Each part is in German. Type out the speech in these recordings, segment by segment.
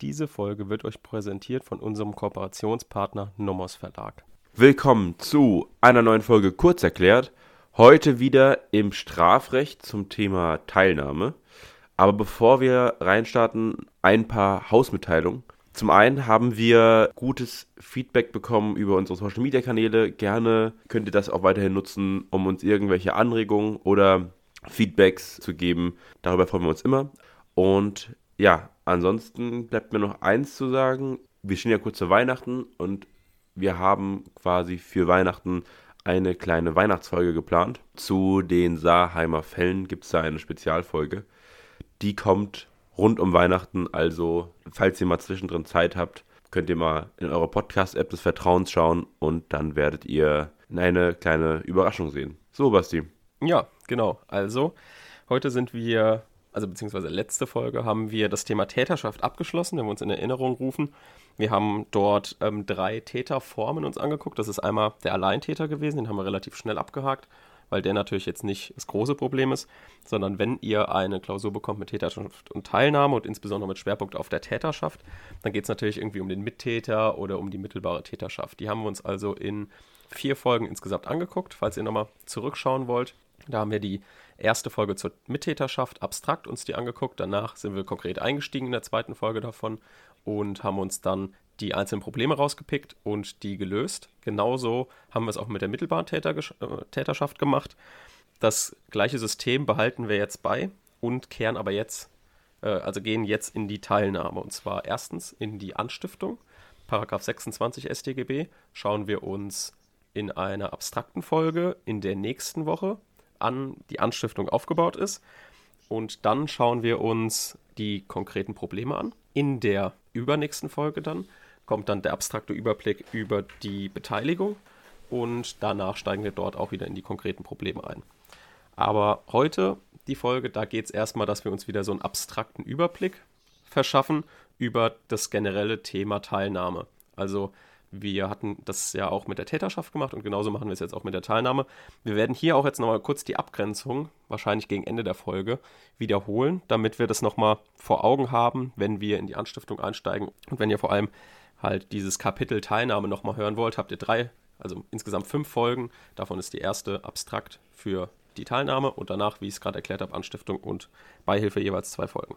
Diese Folge wird euch präsentiert von unserem Kooperationspartner Nomos Verlag. Willkommen zu einer neuen Folge Kurz erklärt. Heute wieder im Strafrecht zum Thema Teilnahme. Aber bevor wir reinstarten, ein paar Hausmitteilungen. Zum einen haben wir gutes Feedback bekommen über unsere Social Media Kanäle. Gerne könnt ihr das auch weiterhin nutzen, um uns irgendwelche Anregungen oder Feedbacks zu geben. Darüber freuen wir uns immer. Und ja, ansonsten bleibt mir noch eins zu sagen. Wir stehen ja kurz zu Weihnachten und wir haben quasi für Weihnachten eine kleine Weihnachtsfolge geplant. Zu den Saarheimer Fällen gibt es da eine Spezialfolge. Die kommt rund um Weihnachten, also falls ihr mal zwischendrin Zeit habt, könnt ihr mal in eure Podcast-App des Vertrauens schauen und dann werdet ihr eine kleine Überraschung sehen. So, Basti. Ja, genau. Also, heute sind wir also beziehungsweise letzte Folge, haben wir das Thema Täterschaft abgeschlossen, wenn wir uns in Erinnerung rufen. Wir haben dort ähm, drei Täterformen uns angeguckt. Das ist einmal der Alleintäter gewesen, den haben wir relativ schnell abgehakt, weil der natürlich jetzt nicht das große Problem ist, sondern wenn ihr eine Klausur bekommt mit Täterschaft und Teilnahme und insbesondere mit Schwerpunkt auf der Täterschaft, dann geht es natürlich irgendwie um den Mittäter oder um die mittelbare Täterschaft. Die haben wir uns also in vier Folgen insgesamt angeguckt, falls ihr nochmal zurückschauen wollt. Da haben wir die erste Folge zur Mittäterschaft abstrakt uns die angeguckt. Danach sind wir konkret eingestiegen in der zweiten Folge davon und haben uns dann die einzelnen Probleme rausgepickt und die gelöst. Genauso haben wir es auch mit der mittelbaren äh, Täterschaft gemacht. Das gleiche System behalten wir jetzt bei und kehren aber jetzt, äh, also gehen jetzt in die Teilnahme. Und zwar erstens in die Anstiftung. Paragraph 26 StGB schauen wir uns in einer abstrakten Folge in der nächsten Woche an die Anstiftung aufgebaut ist. Und dann schauen wir uns die konkreten Probleme an. In der übernächsten Folge dann kommt dann der abstrakte Überblick über die Beteiligung und danach steigen wir dort auch wieder in die konkreten Probleme ein. Aber heute die Folge, da geht es erstmal, dass wir uns wieder so einen abstrakten Überblick verschaffen über das generelle Thema Teilnahme. Also wir hatten das ja auch mit der Täterschaft gemacht und genauso machen wir es jetzt auch mit der Teilnahme. Wir werden hier auch jetzt nochmal kurz die Abgrenzung, wahrscheinlich gegen Ende der Folge, wiederholen, damit wir das nochmal vor Augen haben, wenn wir in die Anstiftung einsteigen. Und wenn ihr vor allem halt dieses Kapitel Teilnahme nochmal hören wollt, habt ihr drei, also insgesamt fünf Folgen. Davon ist die erste abstrakt für die Teilnahme und danach, wie ich es gerade erklärt habe, Anstiftung und Beihilfe jeweils zwei Folgen.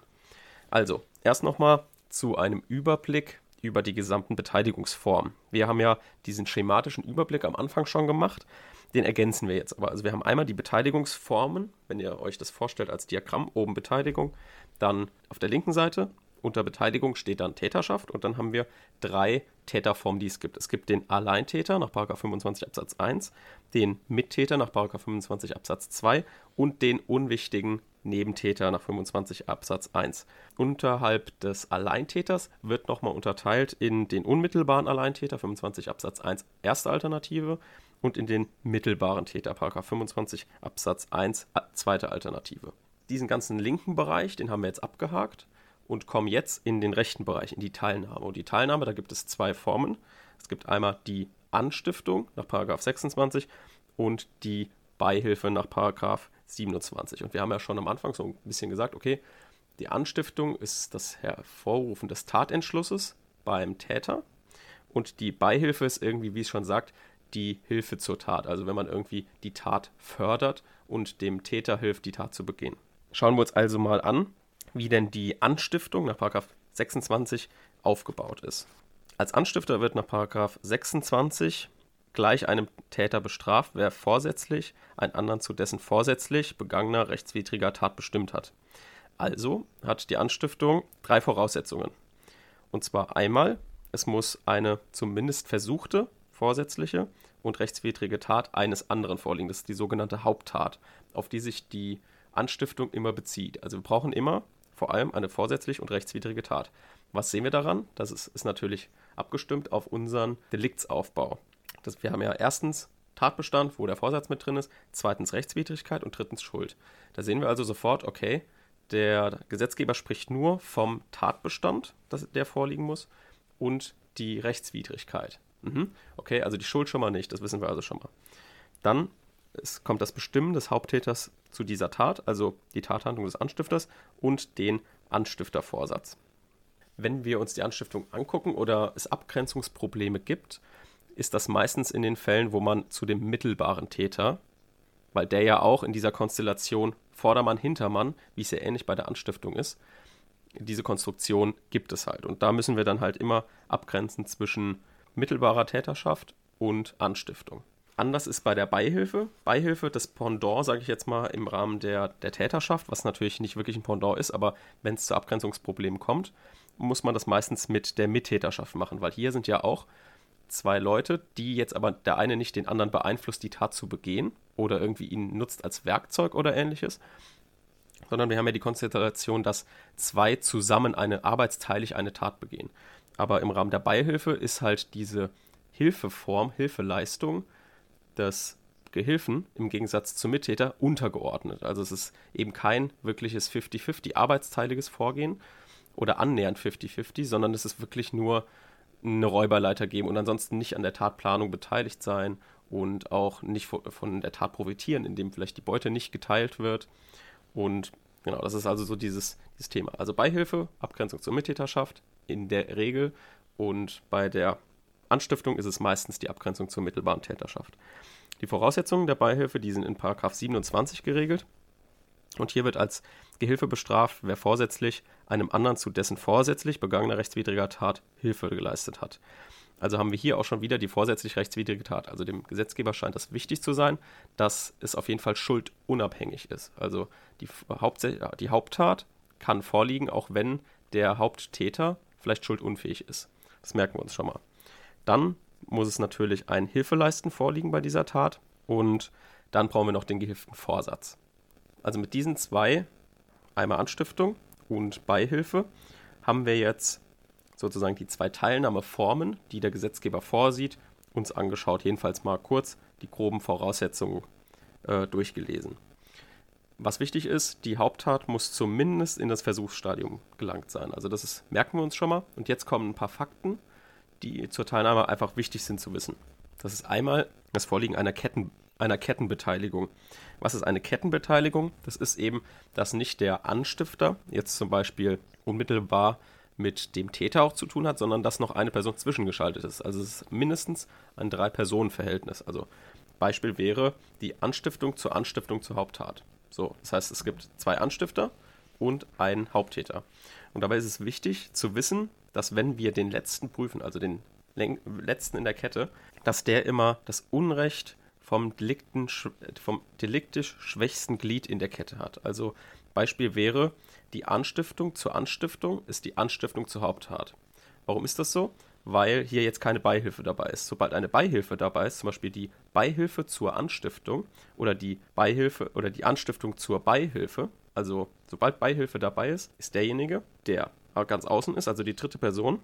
Also, erst nochmal zu einem Überblick über die gesamten Beteiligungsformen. Wir haben ja diesen schematischen Überblick am Anfang schon gemacht. Den ergänzen wir jetzt aber. Also wir haben einmal die Beteiligungsformen, wenn ihr euch das vorstellt als Diagramm, oben Beteiligung, dann auf der linken Seite unter Beteiligung steht dann Täterschaft und dann haben wir drei Täterformen, die es gibt. Es gibt den Alleintäter nach 25 Absatz 1, den Mittäter nach 25 Absatz 2 und den unwichtigen Nebentäter nach 25 Absatz 1. Unterhalb des Alleintäters wird nochmal unterteilt in den unmittelbaren Alleintäter 25 Absatz 1 erste Alternative und in den mittelbaren Täter 25 Absatz 1 zweite Alternative. Diesen ganzen linken Bereich, den haben wir jetzt abgehakt und kommen jetzt in den rechten Bereich, in die Teilnahme. Und die Teilnahme, da gibt es zwei Formen. Es gibt einmal die Anstiftung nach 26 und die Beihilfe nach 27. Und wir haben ja schon am Anfang so ein bisschen gesagt, okay, die Anstiftung ist das Hervorrufen des Tatentschlusses beim Täter und die Beihilfe ist irgendwie, wie es schon sagt, die Hilfe zur Tat. Also wenn man irgendwie die Tat fördert und dem Täter hilft, die Tat zu begehen. Schauen wir uns also mal an, wie denn die Anstiftung nach 26 aufgebaut ist. Als Anstifter wird nach 26 gleich einem Täter bestraft, wer vorsätzlich einen anderen zu dessen vorsätzlich begangener rechtswidriger Tat bestimmt hat. Also hat die Anstiftung drei Voraussetzungen. Und zwar einmal, es muss eine zumindest versuchte vorsätzliche und rechtswidrige Tat eines anderen vorliegen. Das ist die sogenannte Haupttat, auf die sich die Anstiftung immer bezieht. Also wir brauchen immer vor allem eine vorsätzlich und rechtswidrige Tat. Was sehen wir daran? Das ist, ist natürlich abgestimmt auf unseren Deliktsaufbau. Das, wir haben ja erstens Tatbestand, wo der Vorsatz mit drin ist, zweitens Rechtswidrigkeit und drittens Schuld. Da sehen wir also sofort, okay, der Gesetzgeber spricht nur vom Tatbestand, das, der vorliegen muss, und die Rechtswidrigkeit. Mhm. Okay, also die Schuld schon mal nicht, das wissen wir also schon mal. Dann es kommt das Bestimmen des Haupttäters zu dieser Tat, also die Tathandlung des Anstifters und den Anstiftervorsatz. wenn wir uns die Anstiftung angucken oder es Abgrenzungsprobleme gibt, ist das meistens in den Fällen, wo man zu dem mittelbaren Täter, weil der ja auch in dieser Konstellation Vordermann, Hintermann, wie es ja ähnlich bei der Anstiftung ist, diese Konstruktion gibt es halt. Und da müssen wir dann halt immer abgrenzen zwischen mittelbarer Täterschaft und Anstiftung. Anders ist bei der Beihilfe. Beihilfe, das Pendant, sage ich jetzt mal, im Rahmen der, der Täterschaft, was natürlich nicht wirklich ein Pendant ist, aber wenn es zu Abgrenzungsproblemen kommt, muss man das meistens mit der Mittäterschaft machen, weil hier sind ja auch zwei Leute, die jetzt aber der eine nicht den anderen beeinflusst, die Tat zu begehen oder irgendwie ihn nutzt als Werkzeug oder ähnliches, sondern wir haben ja die Konstellation, dass zwei zusammen eine arbeitsteilig eine Tat begehen. Aber im Rahmen der Beihilfe ist halt diese Hilfeform, Hilfeleistung des Gehilfen im Gegensatz zum Mittäter untergeordnet. Also es ist eben kein wirkliches 50-50 arbeitsteiliges Vorgehen oder annähernd 50-50, sondern es ist wirklich nur eine Räuberleiter geben und ansonsten nicht an der Tatplanung beteiligt sein und auch nicht von der Tat profitieren, indem vielleicht die Beute nicht geteilt wird. Und genau, das ist also so dieses, dieses Thema. Also Beihilfe, Abgrenzung zur Mittäterschaft in der Regel und bei der Anstiftung ist es meistens die Abgrenzung zur mittelbaren Täterschaft. Die Voraussetzungen der Beihilfe, die sind in 27 geregelt. Und hier wird als Gehilfe bestraft, wer vorsätzlich einem anderen zu dessen vorsätzlich begangener rechtswidriger Tat Hilfe geleistet hat. Also haben wir hier auch schon wieder die vorsätzlich rechtswidrige Tat. Also dem Gesetzgeber scheint das wichtig zu sein, dass es auf jeden Fall schuldunabhängig ist. Also die, Haupt die Haupttat kann vorliegen, auch wenn der Haupttäter vielleicht schuldunfähig ist. Das merken wir uns schon mal. Dann muss es natürlich ein Hilfeleisten vorliegen bei dieser Tat und dann brauchen wir noch den gehilften Vorsatz. Also mit diesen zwei, einmal Anstiftung und Beihilfe, haben wir jetzt sozusagen die zwei Teilnahmeformen, die der Gesetzgeber vorsieht, uns angeschaut. Jedenfalls mal kurz die groben Voraussetzungen äh, durchgelesen. Was wichtig ist, die Haupttat muss zumindest in das Versuchsstadium gelangt sein. Also das ist, merken wir uns schon mal. Und jetzt kommen ein paar Fakten, die zur Teilnahme einfach wichtig sind zu wissen. Das ist einmal das Vorliegen einer, Ketten, einer Kettenbeteiligung. Was ist eine Kettenbeteiligung? Das ist eben, dass nicht der Anstifter jetzt zum Beispiel unmittelbar mit dem Täter auch zu tun hat, sondern dass noch eine Person zwischengeschaltet ist. Also es ist mindestens ein Drei-Personen-Verhältnis. Also Beispiel wäre die Anstiftung zur Anstiftung zur Haupttat. So, das heißt, es gibt zwei Anstifter und einen Haupttäter. Und dabei ist es wichtig zu wissen, dass wenn wir den letzten prüfen, also den letzten in der Kette, dass der immer das Unrecht vom, Delikten, vom deliktisch schwächsten Glied in der Kette hat. Also Beispiel wäre, die Anstiftung zur Anstiftung ist die Anstiftung zur Haupttat. Warum ist das so? Weil hier jetzt keine Beihilfe dabei ist. Sobald eine Beihilfe dabei ist, zum Beispiel die Beihilfe zur Anstiftung oder die Beihilfe oder die Anstiftung zur Beihilfe, also sobald Beihilfe dabei ist, ist derjenige, der ganz außen ist, also die dritte Person,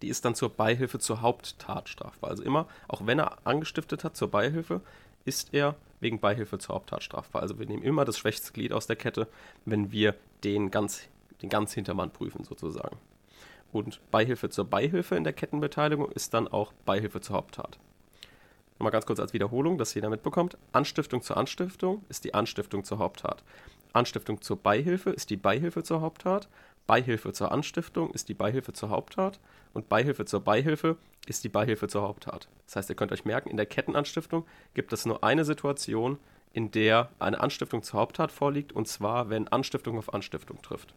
die ist dann zur Beihilfe zur Haupttat strafbar. Also immer, auch wenn er angestiftet hat zur Beihilfe, ist er wegen Beihilfe zur Haupttat strafbar. Also wir nehmen immer das schwächste Glied aus der Kette, wenn wir den ganz, den ganz Hintermann prüfen sozusagen. Und Beihilfe zur Beihilfe in der Kettenbeteiligung ist dann auch Beihilfe zur Haupttat. Nochmal ganz kurz als Wiederholung, dass jeder mitbekommt. Anstiftung zur Anstiftung ist die Anstiftung zur Haupttat. Anstiftung zur Beihilfe ist die Beihilfe zur Haupttat. Beihilfe zur Anstiftung ist die Beihilfe zur Haupttat und Beihilfe zur Beihilfe ist die Beihilfe zur Haupttat. Das heißt, ihr könnt euch merken, in der Kettenanstiftung gibt es nur eine Situation, in der eine Anstiftung zur Haupttat vorliegt, und zwar, wenn Anstiftung auf Anstiftung trifft.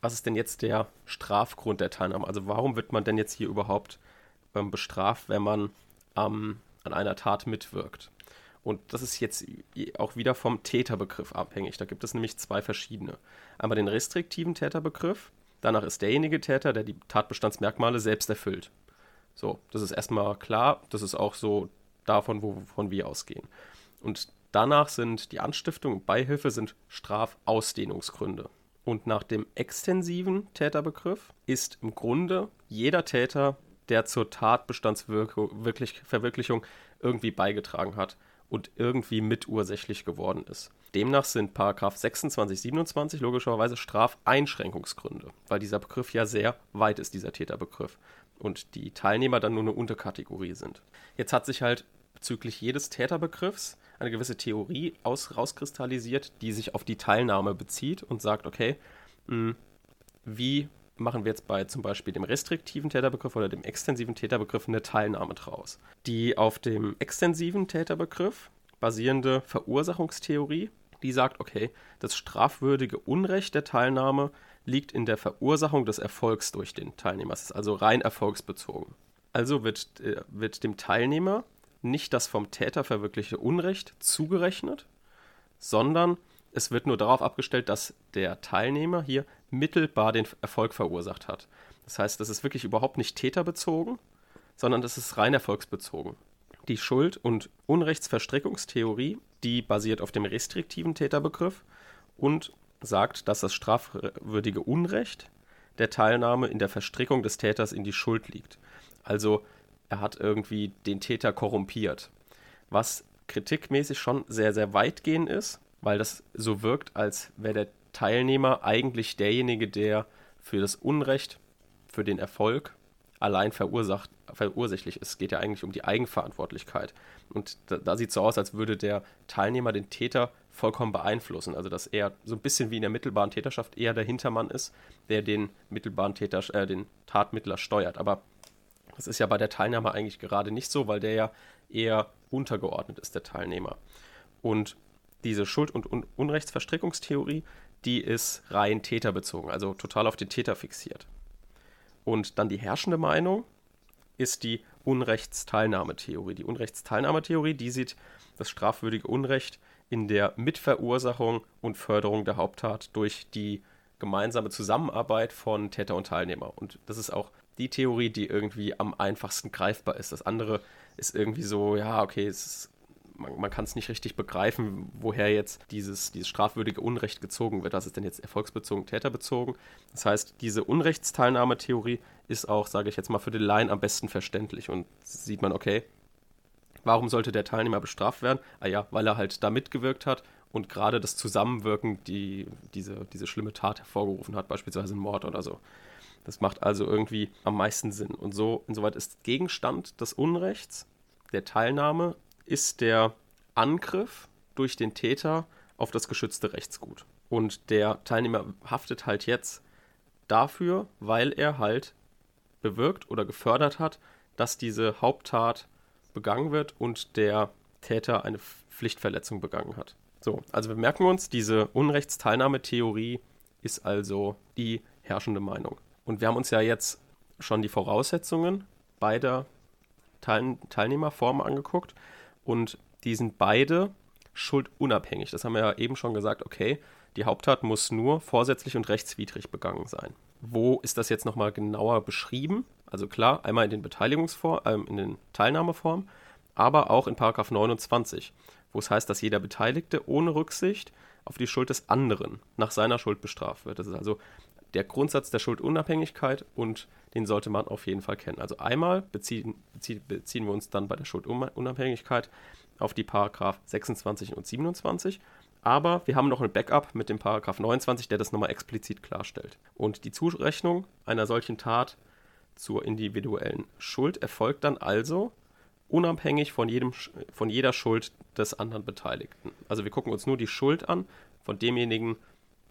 Was ist denn jetzt der Strafgrund der Teilnahme? Also warum wird man denn jetzt hier überhaupt ähm, bestraft, wenn man ähm, an einer Tat mitwirkt? Und das ist jetzt auch wieder vom Täterbegriff abhängig. Da gibt es nämlich zwei verschiedene. Einmal den restriktiven Täterbegriff. Danach ist derjenige Täter, der die Tatbestandsmerkmale selbst erfüllt. So, das ist erstmal klar. Das ist auch so davon, wovon wir ausgehen. Und danach sind die Anstiftung und Beihilfe sind Strafausdehnungsgründe. Und nach dem extensiven Täterbegriff ist im Grunde jeder Täter, der zur Tatbestandsverwirklichung irgendwie beigetragen hat und irgendwie mitursächlich geworden ist. Demnach sind Paragraph 26, 27 logischerweise Strafeinschränkungsgründe, weil dieser Begriff ja sehr weit ist, dieser Täterbegriff. Und die Teilnehmer dann nur eine Unterkategorie sind. Jetzt hat sich halt bezüglich jedes Täterbegriffs eine gewisse Theorie aus, rauskristallisiert, die sich auf die Teilnahme bezieht und sagt, okay, mh, hm, wie machen wir jetzt bei zum Beispiel dem restriktiven Täterbegriff oder dem extensiven Täterbegriff eine Teilnahme draus. Die auf dem extensiven Täterbegriff basierende Verursachungstheorie, die sagt, okay, das strafwürdige Unrecht der Teilnahme liegt in der Verursachung des Erfolgs durch den Teilnehmer. Es ist also rein erfolgsbezogen. Also wird, äh, wird dem Teilnehmer nicht das vom Täter verwirklichte Unrecht zugerechnet, sondern es wird nur darauf abgestellt, dass der Teilnehmer hier mittelbar den Erfolg verursacht hat. Das heißt, das ist wirklich überhaupt nicht täterbezogen, sondern das ist rein erfolgsbezogen. Die Schuld- und Unrechtsverstrickungstheorie, die basiert auf dem restriktiven Täterbegriff und sagt, dass das strafwürdige Unrecht der Teilnahme in der Verstrickung des Täters in die Schuld liegt. Also er hat irgendwie den Täter korrumpiert. Was kritikmäßig schon sehr, sehr weitgehend ist, weil das so wirkt, als wäre der Teilnehmer eigentlich derjenige, der für das Unrecht, für den Erfolg allein verursacht, verursächlich ist. Es geht ja eigentlich um die Eigenverantwortlichkeit. Und da, da sieht es so aus, als würde der Teilnehmer den Täter vollkommen beeinflussen. Also dass er so ein bisschen wie in der mittelbaren Täterschaft eher der Hintermann ist, der den mittelbaren Täter, äh, den Tatmittler steuert. Aber das ist ja bei der Teilnahme eigentlich gerade nicht so, weil der ja eher untergeordnet ist, der Teilnehmer. Und diese Schuld- und Un Unrechtsverstrickungstheorie, die ist rein täterbezogen, also total auf den Täter fixiert. Und dann die herrschende Meinung ist die Unrechtsteilnahmetheorie. Die Unrechtsteilnahmetheorie, die sieht das strafwürdige Unrecht in der Mitverursachung und Förderung der Haupttat durch die gemeinsame Zusammenarbeit von Täter und Teilnehmer. Und das ist auch die Theorie, die irgendwie am einfachsten greifbar ist. Das andere ist irgendwie so, ja, okay, ist, man, man kann es nicht richtig begreifen, woher jetzt dieses, dieses strafwürdige Unrecht gezogen wird. Was ist denn jetzt erfolgsbezogen, täterbezogen? Das heißt, diese Unrechtsteilnahmetheorie ist auch, sage ich jetzt mal, für den Laien am besten verständlich. Und sieht man, okay, warum sollte der Teilnehmer bestraft werden? Ah ja, weil er halt da mitgewirkt hat und gerade das Zusammenwirken die, diese, diese schlimme Tat hervorgerufen hat, beispielsweise ein Mord oder so. Das macht also irgendwie am meisten Sinn. Und so, insoweit ist Gegenstand des Unrechts, der Teilnahme, ist der Angriff durch den Täter auf das geschützte Rechtsgut. Und der Teilnehmer haftet halt jetzt dafür, weil er halt bewirkt oder gefördert hat, dass diese Haupttat begangen wird und der Täter eine Pflichtverletzung begangen hat. So, also wir merken uns, diese Unrechtsteilnahmetheorie ist also die herrschende Meinung. Und wir haben uns ja jetzt schon die Voraussetzungen beider Teil Teilnehmerformen angeguckt und die sind beide schuldunabhängig. Das haben wir ja eben schon gesagt, okay, die Haupttat muss nur vorsätzlich und rechtswidrig begangen sein. Wo ist das jetzt nochmal genauer beschrieben? Also klar, einmal in den Beteiligungsformen, äh, in den Teilnahmeformen, aber auch in Paragraph 29, wo es heißt, dass jeder Beteiligte ohne Rücksicht auf die Schuld des anderen nach seiner Schuld bestraft wird. Das ist also der Grundsatz der Schuldunabhängigkeit und den sollte man auf jeden Fall kennen. Also einmal beziehen, beziehen, beziehen wir uns dann bei der Schuldunabhängigkeit auf die Paragraph 26 und 27. Aber wir haben noch ein Backup mit dem Paragraph 29, der das nochmal explizit klarstellt. Und die Zurechnung einer solchen Tat zur individuellen Schuld erfolgt dann also unabhängig von, jedem, von jeder Schuld des anderen Beteiligten. Also wir gucken uns nur die Schuld an von demjenigen,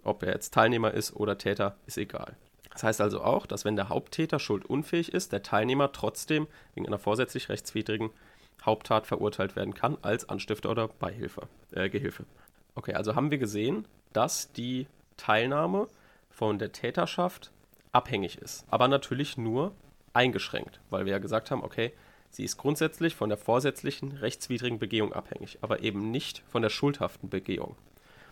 ob er jetzt Teilnehmer ist oder Täter, ist egal. Das heißt also auch, dass wenn der Haupttäter schuldunfähig ist, der Teilnehmer trotzdem wegen einer vorsätzlich rechtswidrigen Haupttat verurteilt werden kann als Anstifter oder Beihilfe, äh, Gehilfe. Okay, also haben wir gesehen, dass die Teilnahme von der Täterschaft abhängig ist, aber natürlich nur eingeschränkt, weil wir ja gesagt haben, okay, sie ist grundsätzlich von der vorsätzlichen rechtswidrigen Begehung abhängig, aber eben nicht von der schuldhaften Begehung.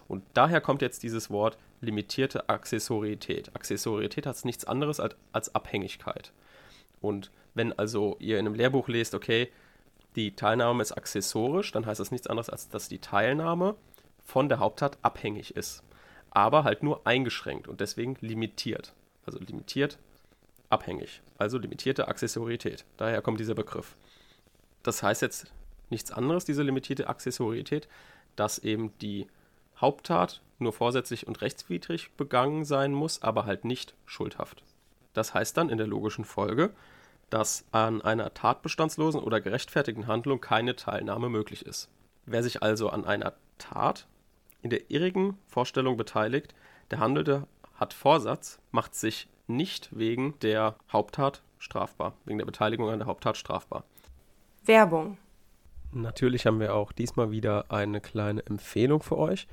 Und daher kommt jetzt dieses Wort limitierte Accessorietät. Accessorietät hat nichts anderes als, als Abhängigkeit. Und wenn also ihr in einem Lehrbuch lest, okay, die Teilnahme ist accessorisch, dann heißt das nichts anderes, als dass die Teilnahme von der Haupttat abhängig ist. Aber halt nur eingeschränkt und deswegen limitiert. Also limitiert, abhängig. Also limitierte Accessorietät. Daher kommt dieser Begriff. Das heißt jetzt nichts anderes, diese limitierte Accessorietät, dass eben die Haupttat nur vorsätzlich und rechtswidrig begangen sein muss, aber halt nicht schuldhaft. Das heißt dann in der logischen Folge, dass an einer tatbestandslosen oder gerechtfertigten Handlung keine Teilnahme möglich ist. Wer sich also an einer Tat in der irrigen Vorstellung beteiligt, der Handelte hat Vorsatz, macht sich nicht wegen der Haupttat strafbar, wegen der Beteiligung an der Haupttat strafbar. Werbung. Natürlich haben wir auch diesmal wieder eine kleine Empfehlung für euch.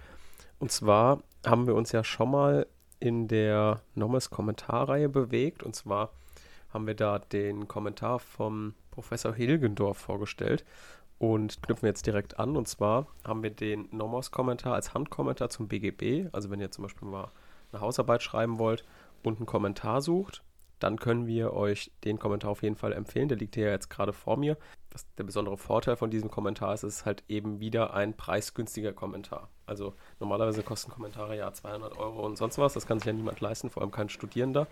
Und zwar haben wir uns ja schon mal in der Nommes Kommentarreihe bewegt. Und zwar haben wir da den Kommentar vom Professor Hilgendorf vorgestellt und knüpfen jetzt direkt an. Und zwar haben wir den Nomos-Kommentar als Handkommentar zum BGB. Also wenn ihr zum Beispiel mal eine Hausarbeit schreiben wollt und einen Kommentar sucht, dann können wir euch den Kommentar auf jeden Fall empfehlen. Der liegt hier jetzt gerade vor mir. Was der besondere Vorteil von diesem Kommentar ist, ist halt eben wieder ein preisgünstiger Kommentar. Also normalerweise kosten Kommentare ja 200 Euro und sonst was. Das kann sich ja niemand leisten, vor allem kein Studierender.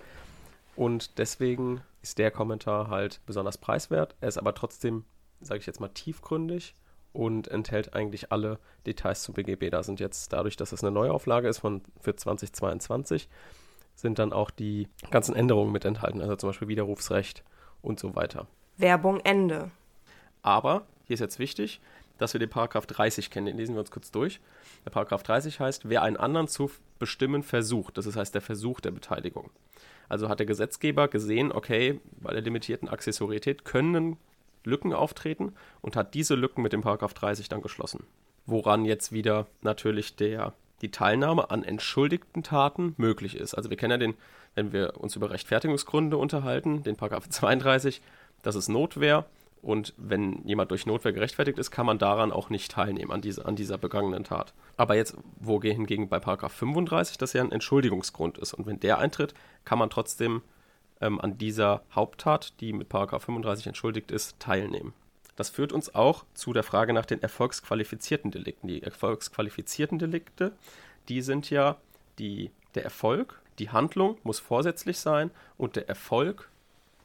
Und deswegen ist der Kommentar halt besonders preiswert. Er ist aber trotzdem, sage ich jetzt mal, tiefgründig und enthält eigentlich alle Details zum BGB. Da sind jetzt dadurch, dass es eine Neuauflage ist von, für 2022, sind dann auch die ganzen Änderungen mit enthalten, also zum Beispiel Widerrufsrecht und so weiter. Werbung Ende. Aber hier ist jetzt wichtig, dass wir den Paragraph 30 kennen. Den lesen wir uns kurz durch. Der Paragraph 30 heißt, wer einen anderen zu bestimmen versucht, das heißt der Versuch der Beteiligung. Also hat der Gesetzgeber gesehen, okay, bei der limitierten Accessorität können Lücken auftreten und hat diese Lücken mit dem Paragraph 30 dann geschlossen. Woran jetzt wieder natürlich der, die Teilnahme an entschuldigten Taten möglich ist. Also wir kennen ja den, wenn wir uns über Rechtfertigungsgründe unterhalten, den Paragraph 32, das ist Notwehr. Und wenn jemand durch Notwehr gerechtfertigt ist, kann man daran auch nicht teilnehmen, an, diese, an dieser begangenen Tat. Aber jetzt, wo hingegen bei Paragraph 35 das ja ein Entschuldigungsgrund ist. Und wenn der eintritt, kann man trotzdem ähm, an dieser Haupttat, die mit Paragraph 35 entschuldigt ist, teilnehmen. Das führt uns auch zu der Frage nach den erfolgsqualifizierten Delikten. Die erfolgsqualifizierten Delikte, die sind ja die, der Erfolg, die Handlung muss vorsätzlich sein und der Erfolg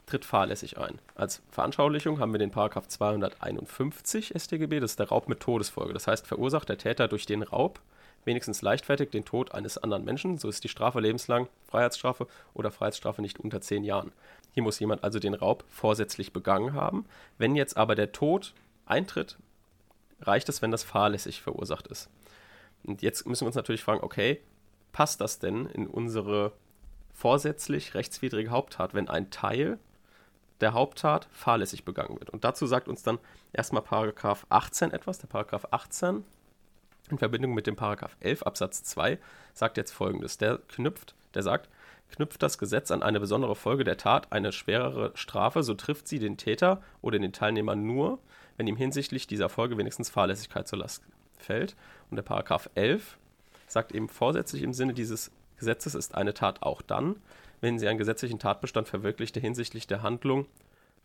tritt fahrlässig ein. Als Veranschaulichung haben wir den Paragraph 251 StGB, das ist der Raub mit Todesfolge. Das heißt, verursacht der Täter durch den Raub wenigstens leichtfertig den Tod eines anderen Menschen, so ist die Strafe lebenslang, Freiheitsstrafe oder Freiheitsstrafe nicht unter zehn Jahren. Hier muss jemand also den Raub vorsätzlich begangen haben. Wenn jetzt aber der Tod eintritt, reicht es, wenn das fahrlässig verursacht ist. Und jetzt müssen wir uns natürlich fragen, okay, passt das denn in unsere vorsätzlich rechtswidrige Haupttat, wenn ein Teil der Haupttat fahrlässig begangen wird. Und dazu sagt uns dann erstmal Paragraph 18 etwas. Der Paragraph 18 in Verbindung mit dem Paragraph 11 Absatz 2 sagt jetzt folgendes. Der knüpft, der sagt, knüpft das Gesetz an eine besondere Folge der Tat eine schwerere Strafe, so trifft sie den Täter oder den Teilnehmer nur, wenn ihm hinsichtlich dieser Folge wenigstens Fahrlässigkeit zur Last fällt. Und der Paragraph 11 sagt eben vorsätzlich im Sinne dieses Gesetzes ist eine Tat auch dann, wenn sie einen gesetzlichen Tatbestand verwirklicht, der hinsichtlich der Handlung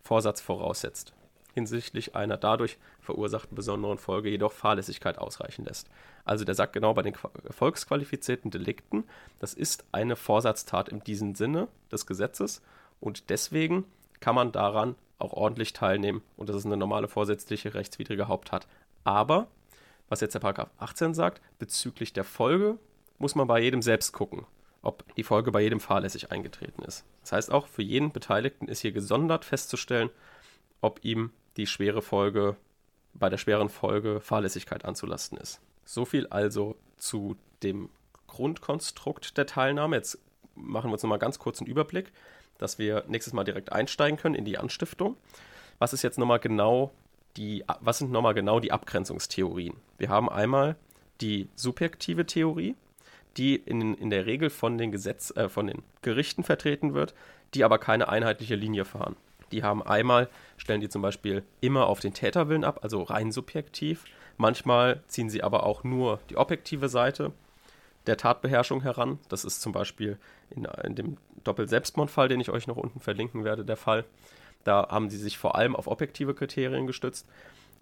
Vorsatz voraussetzt, hinsichtlich einer dadurch verursachten besonderen Folge jedoch Fahrlässigkeit ausreichen lässt. Also der sagt genau bei den erfolgsqualifizierten Delikten, das ist eine Vorsatztat in diesem Sinne des Gesetzes und deswegen kann man daran auch ordentlich teilnehmen und das ist eine normale vorsätzliche rechtswidrige Haupttat. Aber, was jetzt der Paragraph 18 sagt, bezüglich der Folge muss man bei jedem selbst gucken, ob die Folge bei jedem fahrlässig eingetreten ist. Das heißt auch, für jeden Beteiligten ist hier gesondert festzustellen, ob ihm die schwere Folge bei der schweren Folge Fahrlässigkeit anzulasten ist. So viel also zu dem Grundkonstrukt der Teilnahme. Jetzt machen wir uns nochmal ganz kurz einen Überblick, dass wir nächstes Mal direkt einsteigen können in die Anstiftung. Was ist jetzt nochmal genau die, was sind nochmal genau die Abgrenzungstheorien? Wir haben einmal die subjektive Theorie, die in, in der Regel von den, Gesetz, äh, von den Gerichten vertreten wird, die aber keine einheitliche Linie fahren. Die haben einmal, stellen die zum Beispiel immer auf den Täterwillen ab, also rein subjektiv. Manchmal ziehen sie aber auch nur die objektive Seite der Tatbeherrschung heran. Das ist zum Beispiel in, in dem Doppel-Selbstmordfall, den ich euch noch unten verlinken werde, der Fall. Da haben sie sich vor allem auf objektive Kriterien gestützt.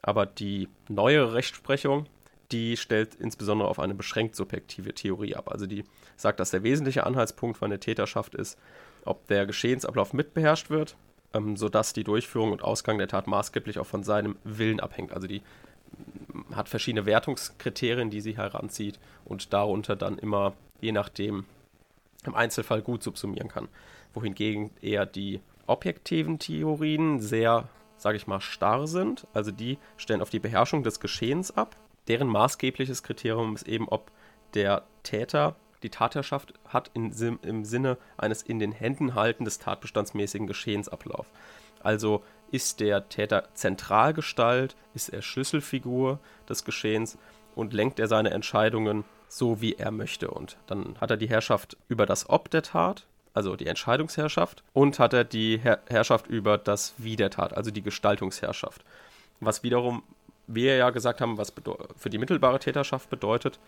Aber die neuere Rechtsprechung, die stellt insbesondere auf eine beschränkt subjektive Theorie ab. Also die sagt, dass der wesentliche Anhaltspunkt für eine Täterschaft ist, ob der Geschehensablauf mitbeherrscht wird, ähm, sodass die Durchführung und Ausgang der Tat maßgeblich auch von seinem Willen abhängt. Also die mm, hat verschiedene Wertungskriterien, die sie heranzieht und darunter dann immer, je nachdem, im Einzelfall gut subsumieren kann. Wohingegen eher die objektiven Theorien sehr, sage ich mal, starr sind. Also die stellen auf die Beherrschung des Geschehens ab deren maßgebliches Kriterium ist eben, ob der Täter die Tatherrschaft hat in, im Sinne eines in den Händen halten des tatbestandsmäßigen Geschehensablauf. Also ist der Täter Zentralgestalt, ist er Schlüsselfigur des Geschehens und lenkt er seine Entscheidungen so, wie er möchte. Und dann hat er die Herrschaft über das Ob der Tat, also die Entscheidungsherrschaft, und hat er die Herr Herrschaft über das Wie der Tat, also die Gestaltungsherrschaft. Was wiederum, wie wir ja gesagt haben, was für die mittelbare Täterschaft bedeutet,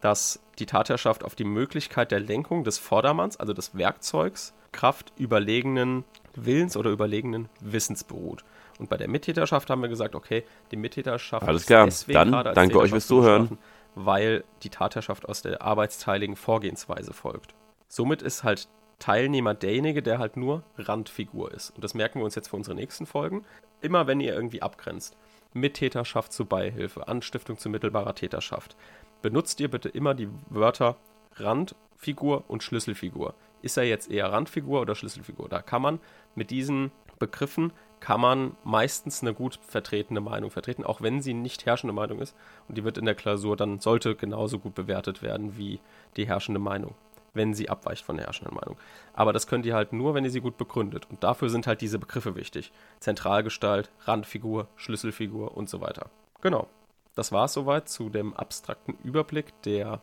dass die Tatherrschaft auf die Möglichkeit der Lenkung des Vordermanns, also des Werkzeugs, Kraft überlegenen Willens oder überlegenen Wissens beruht. Und bei der Mittäterschaft haben wir gesagt, okay, die Mittäterschaft Alles klar, dann danke euch fürs Zuhören. Weil die Tatherrschaft aus der arbeitsteiligen Vorgehensweise folgt. Somit ist halt Teilnehmer derjenige, der halt nur Randfigur ist. Und das merken wir uns jetzt für unsere nächsten Folgen. Immer wenn ihr irgendwie abgrenzt. Mittäterschaft zu Beihilfe, Anstiftung zu mittelbarer Täterschaft. Benutzt ihr bitte immer die Wörter Randfigur und Schlüsselfigur. Ist er jetzt eher Randfigur oder Schlüsselfigur? Da kann man mit diesen Begriffen kann man meistens eine gut vertretene Meinung vertreten, auch wenn sie nicht herrschende Meinung ist. Und die wird in der Klausur dann sollte genauso gut bewertet werden wie die herrschende Meinung wenn sie abweicht von der herrschenden Meinung. Aber das könnt ihr halt nur, wenn ihr sie gut begründet. Und dafür sind halt diese Begriffe wichtig. Zentralgestalt, Randfigur, Schlüsselfigur und so weiter. Genau. Das war es soweit zu dem abstrakten Überblick der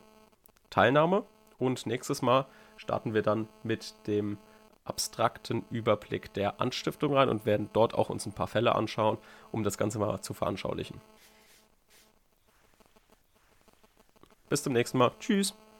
Teilnahme. Und nächstes Mal starten wir dann mit dem abstrakten Überblick der Anstiftung rein und werden dort auch uns ein paar Fälle anschauen, um das Ganze mal zu veranschaulichen. Bis zum nächsten Mal. Tschüss.